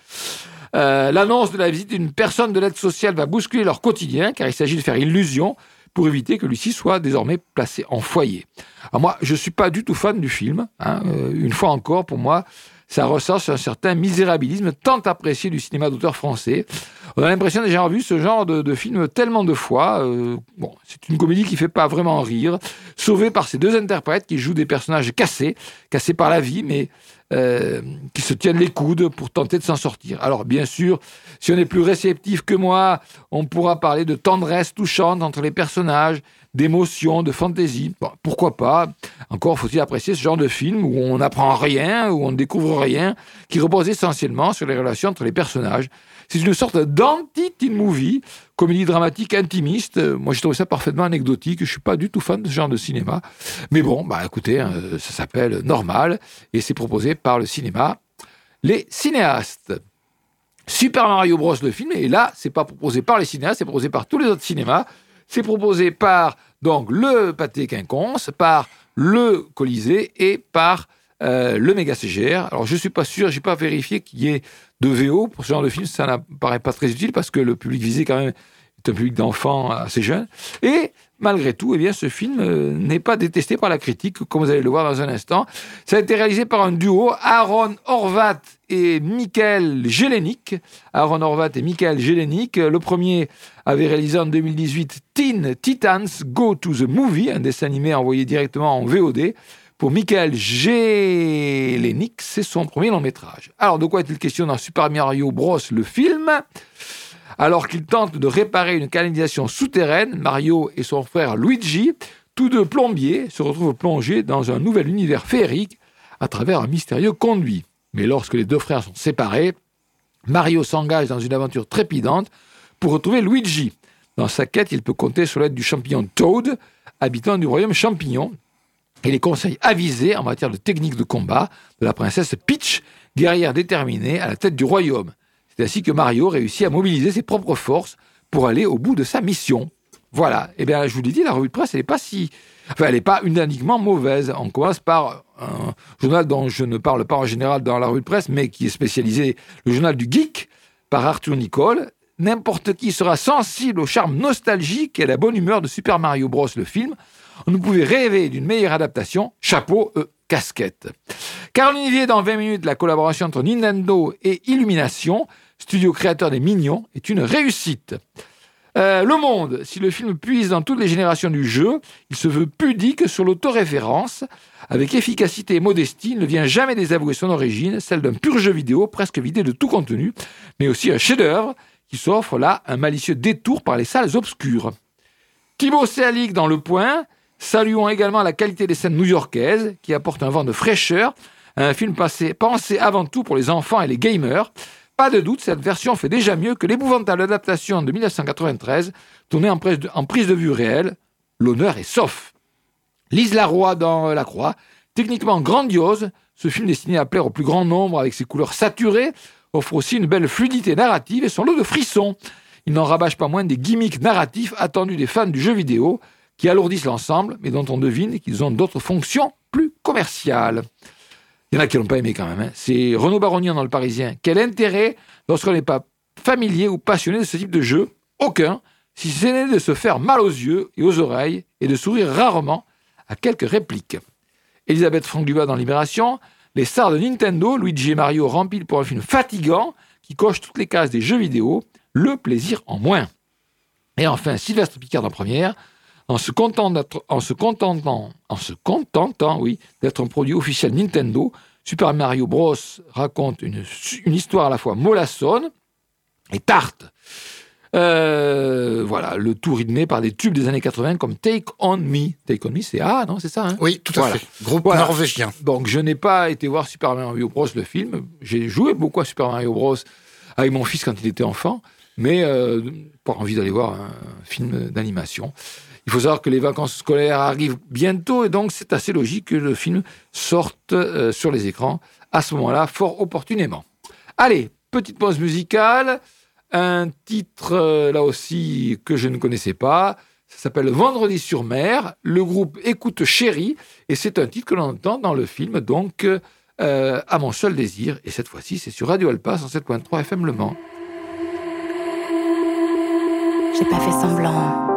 Euh, l'annonce de la visite d'une personne de l'aide sociale va bousculer leur quotidien, car il s'agit de faire illusion pour éviter que Lucie soit désormais placée en foyer. Alors moi, je ne suis pas du tout fan du film. Hein. Euh, une fois encore, pour moi, ça ressort sur un certain misérabilisme tant apprécié du cinéma d'auteur français. On a l'impression déjà vu ce genre de, film tellement de fois. Euh, bon, c'est une comédie qui fait pas vraiment rire, sauvée par ces deux interprètes qui jouent des personnages cassés, cassés par la vie, mais euh, qui se tiennent les coudes pour tenter de s'en sortir. Alors bien sûr, si on est plus réceptif que moi, on pourra parler de tendresse touchante entre les personnages, d'émotion, de fantaisie. pourquoi pas? Encore faut-il apprécier ce genre de film où on n'apprend rien, où on ne découvre rien, qui repose essentiellement sur les relations entre les personnages. C'est une sorte d'anti-teen movie, comédie dramatique intimiste. Moi, j'ai trouvé ça parfaitement anecdotique. Je suis pas du tout fan de ce genre de cinéma. Mais bon, bah écoutez, hein, ça s'appelle Normal et c'est proposé par le cinéma Les Cinéastes. Super Mario Bros. le film, et là, c'est pas proposé par les cinéastes, c'est proposé par tous les autres cinémas. C'est proposé par donc le Pâté Quinconce, par le Colisée et par euh, le Méga CGR. Alors je suis pas sûr, j'ai pas vérifié qu'il y ait de VO pour ce genre de film. Ça n'apparaît pas très utile parce que le public visé quand même est un public d'enfants assez jeune. Et malgré tout, eh bien, ce film euh, n'est pas détesté par la critique, comme vous allez le voir dans un instant. Ça a été réalisé par un duo, Aaron Horvat et Michael Jelenic. Aaron Horvat et Michael Jelenic. Le premier avait réalisé en 2018 Teen Titans Go to the Movie, un dessin animé envoyé directement en VOD. Pour Michael Jelenic, c'est son premier long métrage. Alors, de quoi est-il question dans Super Mario Bros, le film? Alors qu'il tente de réparer une canalisation souterraine, Mario et son frère Luigi, tous deux plombiers, se retrouvent plongés dans un nouvel univers féerique à travers un mystérieux conduit. Mais lorsque les deux frères sont séparés, Mario s'engage dans une aventure trépidante pour retrouver Luigi. Dans sa quête, il peut compter sur l'aide du champignon Toad, habitant du royaume champignon, et les conseils avisés en matière de technique de combat de la princesse Peach, guerrière déterminée à la tête du royaume. C'est ainsi que Mario réussit à mobiliser ses propres forces pour aller au bout de sa mission. Voilà. Eh bien, je vous l'ai dit, la revue de presse, n'est pas si. Enfin, elle n'est pas unanimement mauvaise. On commence par un journal dont je ne parle pas en général dans la revue de presse, mais qui est spécialisé, le journal du geek, par Arthur Nicole. N'importe qui sera sensible au charme nostalgique et à la bonne humeur de Super Mario Bros. le film. On ne pouvait rêver d'une meilleure adaptation. Chapeau, euh, casquette. Caroline Olivier, dans 20 minutes, la collaboration entre Nintendo et Illumination studio créateur des Mignons, est une réussite. Euh, le Monde, si le film puise dans toutes les générations du jeu, il se veut pudique sur l'autoréférence. Avec efficacité et modestie, il ne vient jamais désavouer son origine, celle d'un pur jeu vidéo presque vidé de tout contenu, mais aussi un chef-d'œuvre qui s'offre là un malicieux détour par les salles obscures. Thibaut Séalic dans Le Point, saluons également la qualité des scènes new-yorkaises qui apportent un vent de fraîcheur à un film pensé avant tout pour les enfants et les gamers. Pas de doute, cette version fait déjà mieux que l'épouvantable adaptation de 1993, tournée en prise de, vue réelle. L'honneur est sauf. Lise Laroy dans La Croix, techniquement grandiose, ce film destiné à plaire au plus grand nombre avec ses couleurs saturées offre aussi une belle fluidité narrative et son lot de frissons. Il n'en rabâche pas moins des gimmicks narratifs attendus des fans du jeu vidéo qui alourdissent l'ensemble, mais dont on devine qu'ils ont d'autres fonctions plus commerciales. Il y en a qui l'ont pas aimé quand même. Hein. C'est Renaud Baronian dans Le Parisien. Quel intérêt lorsqu'on n'est pas familier ou passionné de ce type de jeu? Aucun, si ce n'est de se faire mal aux yeux et aux oreilles et de sourire rarement à quelques répliques. Elisabeth franck dans Libération. Les stars de Nintendo, Luigi et Mario remplis pour un film fatigant qui coche toutes les cases des jeux vidéo, le plaisir en moins. Et enfin, Sylvestre Picard en première, en se, en se contentant, en se contentant, oui, d'être un produit officiel Nintendo, Super Mario Bros raconte une, histoire à la fois mollassonne et tarte. Euh, voilà, le tout rythmé par des tubes des années 80 comme Take On Me. Take On Me, c'est Ah, non, c'est ça hein? Oui, tout à fait. Groupe norvégien. Donc, je n'ai pas été voir Super Mario Bros, le film. J'ai joué beaucoup à Super Mario Bros avec mon fils quand il était enfant, mais euh, pas envie d'aller voir un film d'animation. Il faut savoir que les vacances scolaires arrivent bientôt et donc c'est assez logique que le film sorte euh, sur les écrans à ce moment-là, fort opportunément. Allez, petite pause musicale. Un titre euh, là aussi que je ne connaissais pas. Ça s'appelle Vendredi sur mer. Le groupe Écoute Chérie et c'est un titre que l'on entend dans le film donc euh, à mon seul désir. Et cette fois-ci, c'est sur Radio Alpa 107.3 FM Le Mans. J'ai pas fait semblant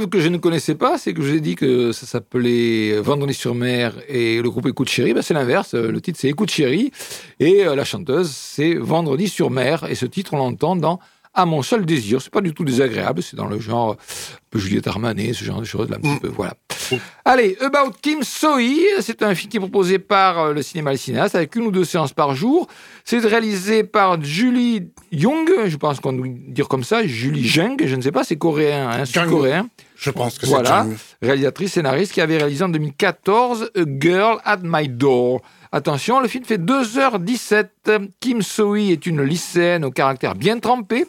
que je ne connaissais pas, c'est que je vous ai dit que ça s'appelait Vendredi sur mer et le groupe Écoute Chérie. Ben c'est l'inverse. Le titre, c'est Écoute Chérie et euh, la chanteuse, c'est Vendredi sur mer. Et ce titre, on l'entend dans À mon seul désir. C'est pas du tout désagréable. C'est dans le genre peu Juliette Armanet, ce genre de choses. Là, un petit mm. peu, voilà. Allez, About Kim Sohee, c'est un film qui est proposé par euh, le cinéma et le cinéaste avec une ou deux séances par jour. C'est réalisé par Julie Young, je pense qu'on doit dire comme ça, Julie Jung, je ne sais pas, c'est coréen, hein, c'est coréen. Je pense que c'est Voilà, réalisatrice, scénariste qui avait réalisé en 2014 A Girl at My Door. Attention, le film fait 2h17. Kim Sohee est une lycéenne au caractère bien trempé.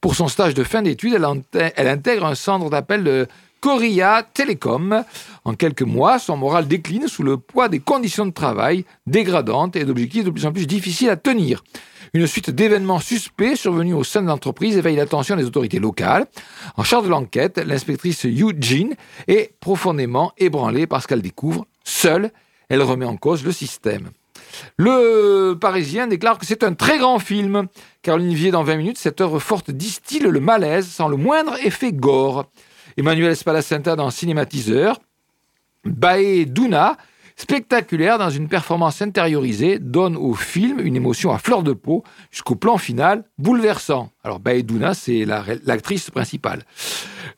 Pour son stage de fin d'études, elle, intègre un centre d'appel de Korea Telecom. En quelques mois, son moral décline sous le poids des conditions de travail dégradantes et d'objectifs de plus en plus difficiles à tenir. Une suite d'événements suspects survenus au sein de l'entreprise éveille l'attention des autorités locales. En charge de l'enquête, l'inspectrice Eugene est profondément ébranlée parce qu'elle découvre, seule, elle remet en cause le système. Le Parisien déclare que c'est un très grand film. Caroline Vier, dans 20 minutes, cette œuvre forte distille le malaise sans le moindre effet gore. Emmanuel Spalacenta dans Cinématiseur. Bae Duna, spectaculaire dans une performance intériorisée, donne au film une émotion à fleur de peau jusqu'au plan final bouleversant. Alors Bae Duna, c'est l'actrice principale.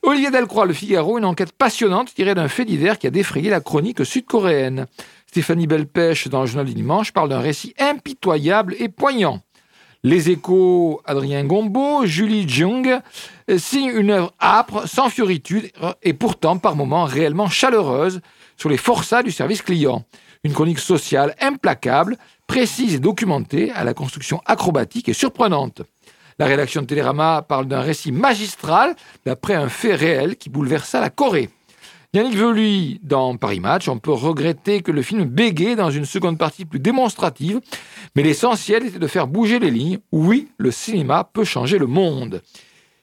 Olivier Delcroix, Le Figaro, une enquête passionnante tirée d'un fait divers qui a défrayé la chronique sud-coréenne. Stéphanie Belpèche, dans le journal du dimanche, parle d'un récit impitoyable et poignant. Les échos, Adrien Gombeau, Julie Jung, signent une œuvre âpre, sans fioritude et pourtant par moments réellement chaleureuse sur les forçats du service client. Une chronique sociale implacable, précise et documentée, à la construction acrobatique et surprenante. La rédaction de Télérama parle d'un récit magistral d'après un fait réel qui bouleversa la Corée. Yannick Veluy, dans Paris Match, on peut regretter que le film bégaye dans une seconde partie plus démonstrative, mais l'essentiel était de faire bouger les lignes. Oui, le cinéma peut changer le monde.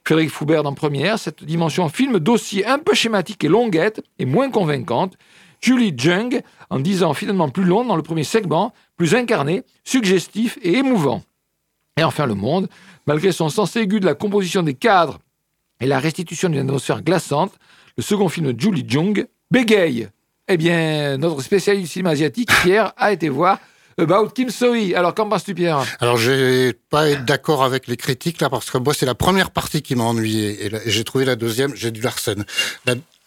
Frédéric Foubert dans Première, cette dimension film dossier un peu schématique et longuette et moins convaincante. Julie Jung, en disant finalement plus long dans le premier segment, plus incarné, suggestif et émouvant. Et enfin Le Monde, malgré son sens aigu de la composition des cadres et la restitution d'une atmosphère glaçante, le second film de Julie Jung, bégaye. Eh bien, notre spécialiste du cinéma asiatique, Pierre, a été voir About Kim Sohee. Alors, qu'en penses-tu, Pierre? Alors, je vais pas être d'accord avec les critiques, là, parce que moi, c'est la première partie qui m'a ennuyé. Et j'ai trouvé la deuxième, j'ai du Larsen.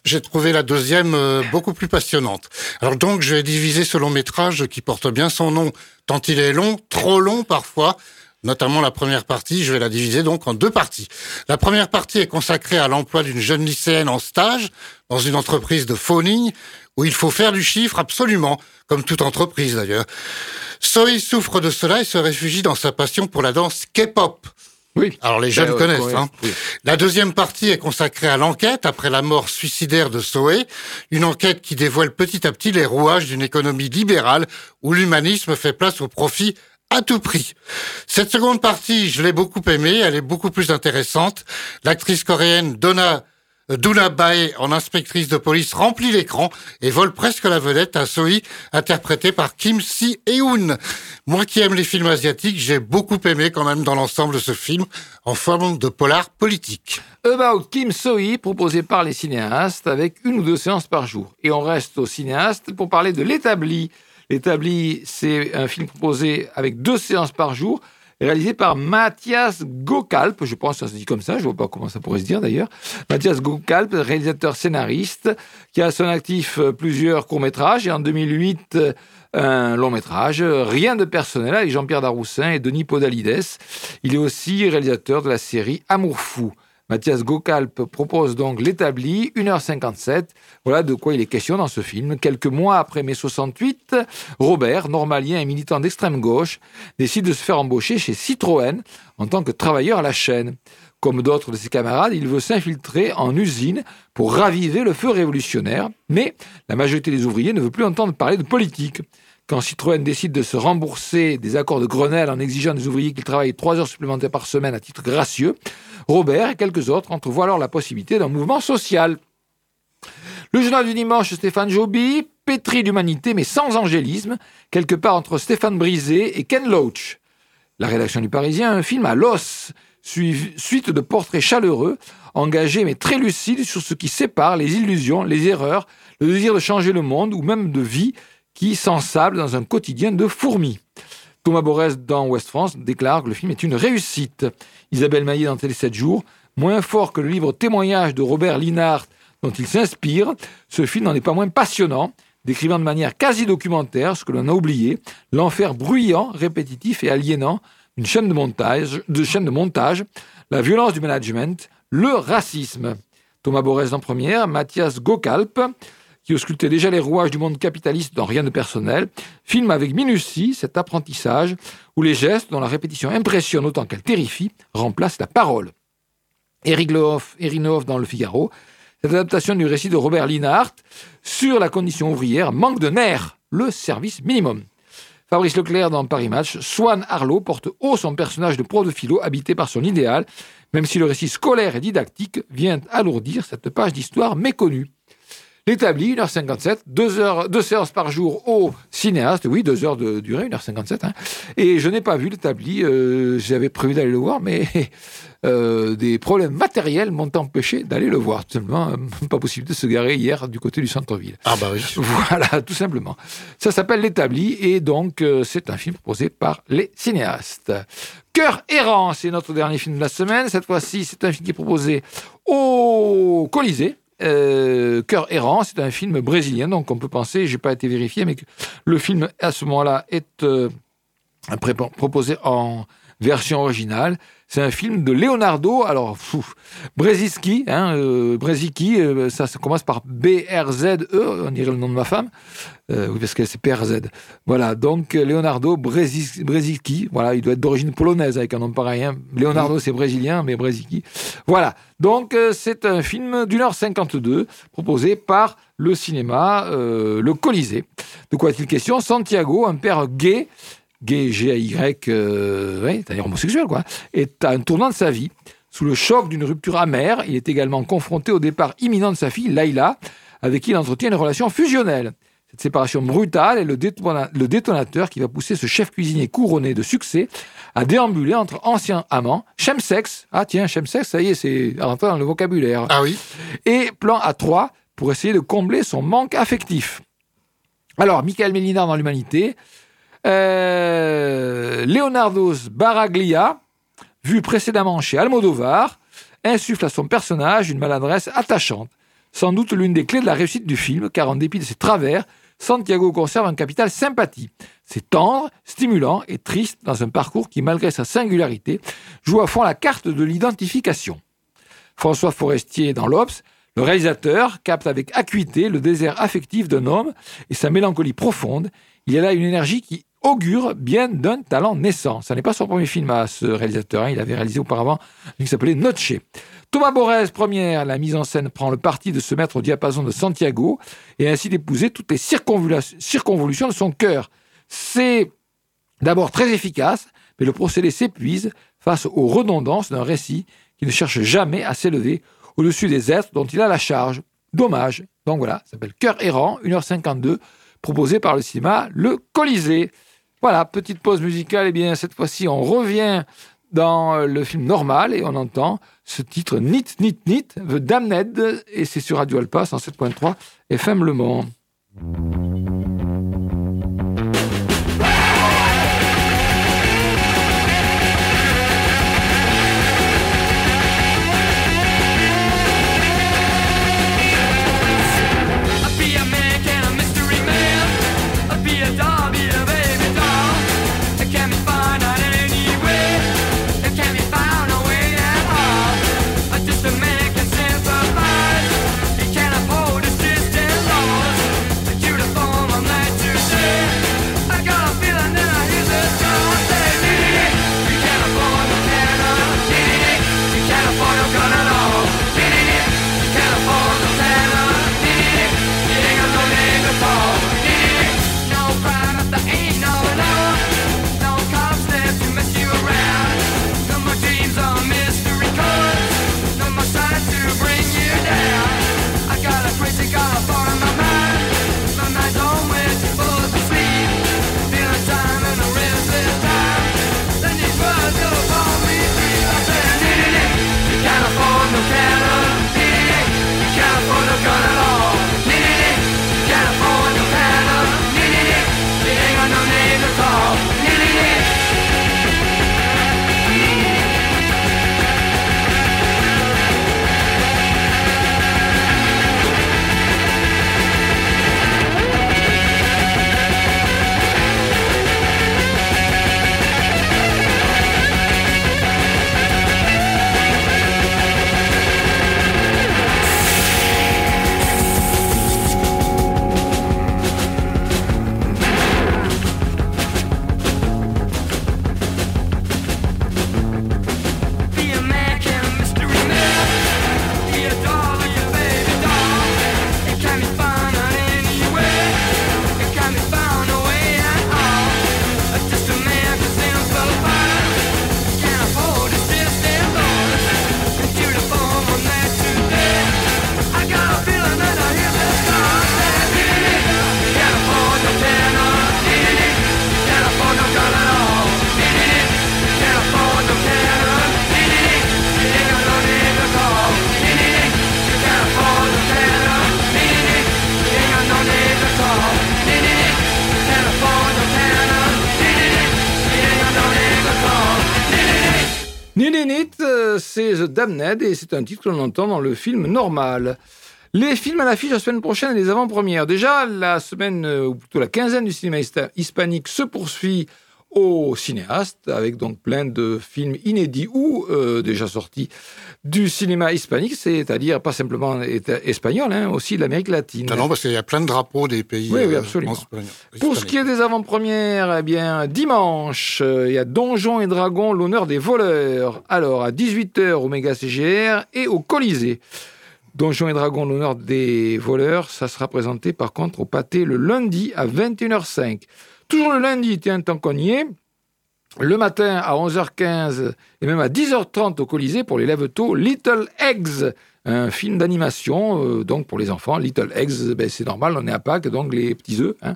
J'ai trouvé la deuxième euh, beaucoup plus passionnante. Alors donc, je vais diviser ce long métrage qui porte bien son nom, tant il est long, trop long parfois, notamment la première partie, je vais la diviser donc en deux parties. La première partie est consacrée à l'emploi d'une jeune lycéenne en stage dans une entreprise de phoning où il faut faire du chiffre absolument, comme toute entreprise d'ailleurs. Zoe souffre de cela et se réfugie dans sa passion pour la danse K-pop. Oui. Alors les jeunes Euh, connaissent. ouais, Hein. oui. La deuxième partie est consacrée à l'enquête après la mort suicidaire de Zoé, une enquête qui dévoile petit à petit les rouages d'une économie libérale où l'humanisme fait place au profit à tout prix. Cette seconde partie, je l'ai beaucoup aimée, elle est beaucoup plus intéressante. L'actrice coréenne Donna euh, Duna Bae, en inspectrice de police, remplit l'écran et vole presque la vedette à Sohee, interprétée par Kim Si-eun. Moi qui aime les films asiatiques, j'ai beaucoup aimé quand même dans l'ensemble ce film, en forme de polar politique. About Kim Sohee, proposé par les cinéastes avec une ou deux séances par jour. Et on reste aux cinéastes pour parler de L'établi. L'établi, c'est un film proposé avec deux séances par jour, réalisé par Mathias Gokalp. Je pense que ça se dit comme ça, je vois pas comment ça pourrait se dire d'ailleurs. Mathias Gokalp, réalisateur scénariste, qui a à son actif euh, plusieurs courts-métrages et en 2008 euh, un long métrage, euh, Rien de personnel, avec Jean-Pierre Daroussin et Denis Podalides. Il est aussi réalisateur de la série Amour fou. Mathias Gokalp propose donc l'établi, 1h57. Voilà de quoi il est question dans ce film. Quelques mois après mai 68, Robert, normalien et militant d'extrême gauche, décide de se faire embaucher chez Citroën en tant que travailleur à la chaîne. Comme d'autres de ses camarades, il veut s'infiltrer en usine pour raviver le feu révolutionnaire, mais la majorité des ouvriers ne veut plus entendre parler de politique. Quand Citroën décide de se rembourser des accords de Grenelle en exigeant des ouvriers qu'ils travaillent trois heures supplémentaires par semaine à titre gracieux, Robert et quelques autres entrevoient alors la possibilité d'un mouvement social. Le journal du dimanche, Stéphane Joby, pétri d'humanité mais sans angélisme, quelque part entre Stéphane Brisé et Ken Loach. La rédaction du Parisien, un film à l'os, suite de portraits chaleureux, engagés mais très lucides sur ce qui sépare les illusions, les erreurs, le désir de changer le monde ou même de vie qui s'ensable dans un quotidien de fourmis. Thomas Borès dans Ouest France déclare que le film est une réussite. Isabelle Maillet dans Télé 7 jours, moins fort que le livre Témoignage de Robert Linhart dont il s'inspire, ce film n'en est pas moins passionnant, décrivant de manière quasi documentaire ce que l'on a oublié, l'enfer bruyant, répétitif et aliénant d'une chaîne de montage, de chaîne de montage, la violence du management, le racisme. Thomas Borès en première, Mathias Gokalp, qui auscultait déjà les rouages du monde capitaliste dans Rien de personnel, filme avec minutie cet apprentissage où les gestes, dont la répétition impressionne autant qu'elle terrifie, remplacent la parole. Eric Lehoff, Erinhoff dans Le Figaro, cette adaptation du récit de Robert Linhart sur la condition ouvrière manque de nerfs, le service minimum. Fabrice Leclerc dans Paris Match, Swan Arlo porte haut son personnage de prof de philo habité par son idéal, même si le récit scolaire et didactique vient alourdir cette page d'histoire méconnue. L'établi, 1h57, 2, heures, deux séances par jour au cinéaste, oui, 2 heures de durée, 1h57. Hein. Et je n'ai pas vu l'établi, euh, j'avais prévu d'aller le voir, mais euh, des problèmes matériels m'ont empêché d'aller le voir. Tout simplement, euh, pas possible de se garer hier du côté du centre-ville. Ah bah oui. Voilà, tout simplement. Ça s'appelle L'établi et donc c'est un film proposé par les cinéastes. Cœur errant, c'est notre dernier film de la semaine. Cette fois-ci, c'est un film qui est proposé au Colisée. Euh, Cœur errant, c'est un film brésilien, donc on peut penser, j'ai pas été vérifié, mais le film à ce moment-là est euh, proposé en version originale. C'est un film de Leonardo, alors Brzezinski, hein, euh, euh, ça, commence par B-R-Z-E, on dirait le nom de ma femme, euh, oui, parce que c'est PRZ. Voilà, donc Leonardo Brzezinski, voilà, il doit être d'origine polonaise avec un nom pareil. hein. Leonardo, c'est brésilien, mais Brzezinski. Voilà, donc c'est un film d'une heure 52 proposé par le cinéma, le Colisée. De quoi est-il question? Santiago, un père gay, gay G-A-Y, euh, ouais, c'est-à-dire homosexuel, quoi, est à un tournant de sa vie. Sous le choc d'une rupture amère, il est également confronté au départ imminent de sa fille, Laila, avec qui il entretient une relation fusionnelle. Cette séparation brutale est le, détona- le détonateur qui va pousser ce chef cuisinier couronné de succès à déambuler entre anciens amants, chemsex, ah tiens, chemsex, ça y est, c'est à rentrer dans le vocabulaire, Ah oui. et plan à trois pour essayer de combler son manque affectif. Alors, Michael Mélinard dans l'Humanité, euh, Leonardo Baraglia, vu précédemment chez Almodovar, insuffle à son personnage une maladresse attachante. sans doute l'une des clés de la réussite du film, car en dépit de ses travers, Santiago conserve un capital sympathie. C'est tendre, stimulant et triste dans un parcours qui, malgré sa singularité, joue à fond la carte de l'identification. François Forestier dans l'Obs, le réalisateur capte avec acuité le désert affectif d'un homme et sa mélancolie profonde. Il y a là une énergie qui augure bien d'un talent naissant. Ce n'est pas son premier film à ce réalisateur. Hein. Il avait réalisé auparavant un qui s'appelait Noche. Thomas Borès, première, la mise en scène prend le parti de se mettre au diapason de Santiago et ainsi d'épouser toutes les circonvolutions de son cœur. C'est d'abord très efficace, mais le procédé s'épuise face aux redondances d'un récit qui ne cherche jamais à s'élever au-dessus des êtres dont il a la charge. Dommage. Donc voilà, ça s'appelle Cœur errant, 1h52, proposé par le cinéma Le Colisée. Voilà, petite pause musicale. Et bien, cette fois-ci, on revient dans le film normal et on entend ce titre Nit Nit Nit, The Damned, et c'est sur Radio Alpa 107.3 FM Le Mans. C'est The Damned et c'est un titre que l'on entend dans le film normal. Les films à l'affiche la semaine prochaine et les avant-premières. Déjà, la semaine, euh, ou plutôt la quinzaine du cinéma hispanique se poursuit au cinéaste, avec donc plein de films inédits ou euh, déjà sortis du cinéma hispanique, c'est-à-dire pas simplement espagnol, hein, aussi l'Amérique latine. Ah non, parce qu'il y a plein de drapeaux des pays. Oui, oui euh, absolument. Pour ce qui est des avant-premières, eh bien, dimanche, il y a Donjons et Dragons, l'honneur des voleurs. Alors, à 18h au Méga CGR et au Colisée. Donjons et Dragons, l'honneur des voleurs, ça sera présenté par contre au pâté le lundi à 21h05. Toujours le lundi, tiens, tant qu'on y est, le matin à 11h15 et même à 10h30 au Colisée pour les lève tôt, Little Eggs, un film d'animation, euh, donc pour les enfants. Little Eggs, ben, c'est normal, on est à Pâques, donc les petits œufs. Hein.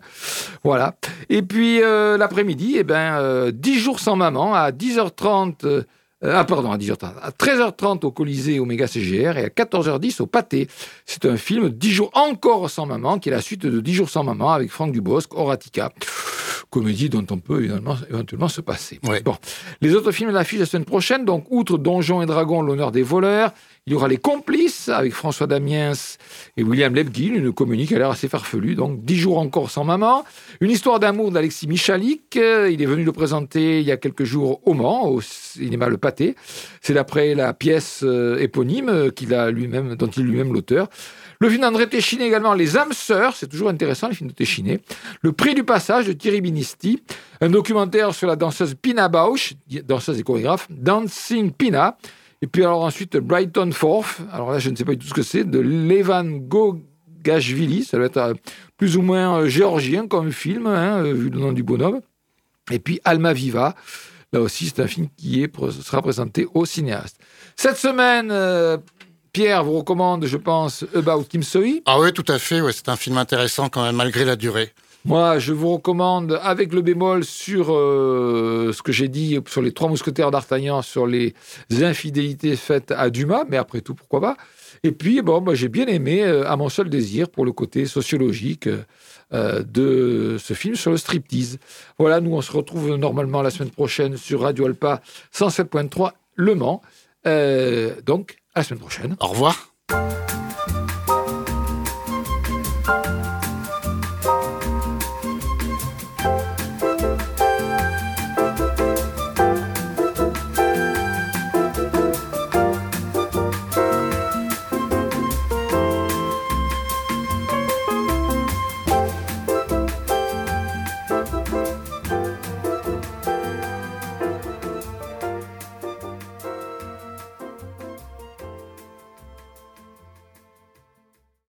Voilà. Et puis euh, l'après-midi, eh ben, 10 euh, jours sans maman à 10h30 euh, ah, pardon, à 10h30. À 13h30 au Colisée, au Méga CGR et à 14h10 au Pâté. C'est un film 10 jours encore sans maman, qui est la suite de 10 jours sans maman avec Franck Dubosc, Horatica. comédie dont on peut éventuellement, éventuellement se passer. Ouais. Bon, les autres films de l'affiche la semaine prochaine, donc outre Donjons et Dragons, l'honneur des voleurs, il y aura Les Complices avec François Damiens et William Lebguil, une comédie qui a l'air assez farfelue. Donc, Dix jours encore sans maman. Une histoire d'amour d'Alexis Michalik. Euh, Il est venu le présenter il y a quelques jours au Mans, au cinéma Le Pâté. C'est d'après la pièce euh, éponyme qu'il a lui-même, dont il est lui-même l'auteur. Le film d'André Téchiné également, Les âmes sœurs, c'est toujours intéressant, les films de Téchiné. Le prix du passage de Thierry Binisti. Un documentaire sur la danseuse Pina Bausch, danseuse et chorégraphe, Dancing Pina. Et puis alors ensuite Brighton Forth, alors là je ne sais pas du tout ce que c'est, de Levan Gogashvili, ça doit être euh, plus ou moins euh, géorgien comme film, hein, euh, vu le nom du bonhomme. Et puis Alma Viva, là aussi c'est un film qui est, sera présenté au cinéaste. Cette semaine, Pierre vous recommande, je pense, About Kim Soi. Ah oui, tout à fait. Ouais, c'est un film intéressant quand même, malgré la durée. Moi, je vous recommande, avec le bémol sur euh, ce que j'ai dit sur les trois mousquetaires d'Artagnan, sur les infidélités faites à Dumas, mais après tout, pourquoi pas. Et puis, bon, moi, j'ai bien aimé, euh, à mon seul désir, pour le côté sociologique euh, de ce film sur le striptease. Voilà, nous, on se retrouve normalement la semaine prochaine sur Radio Alpa 107.3 Le Mans. Donc, à la semaine prochaine. Au revoir.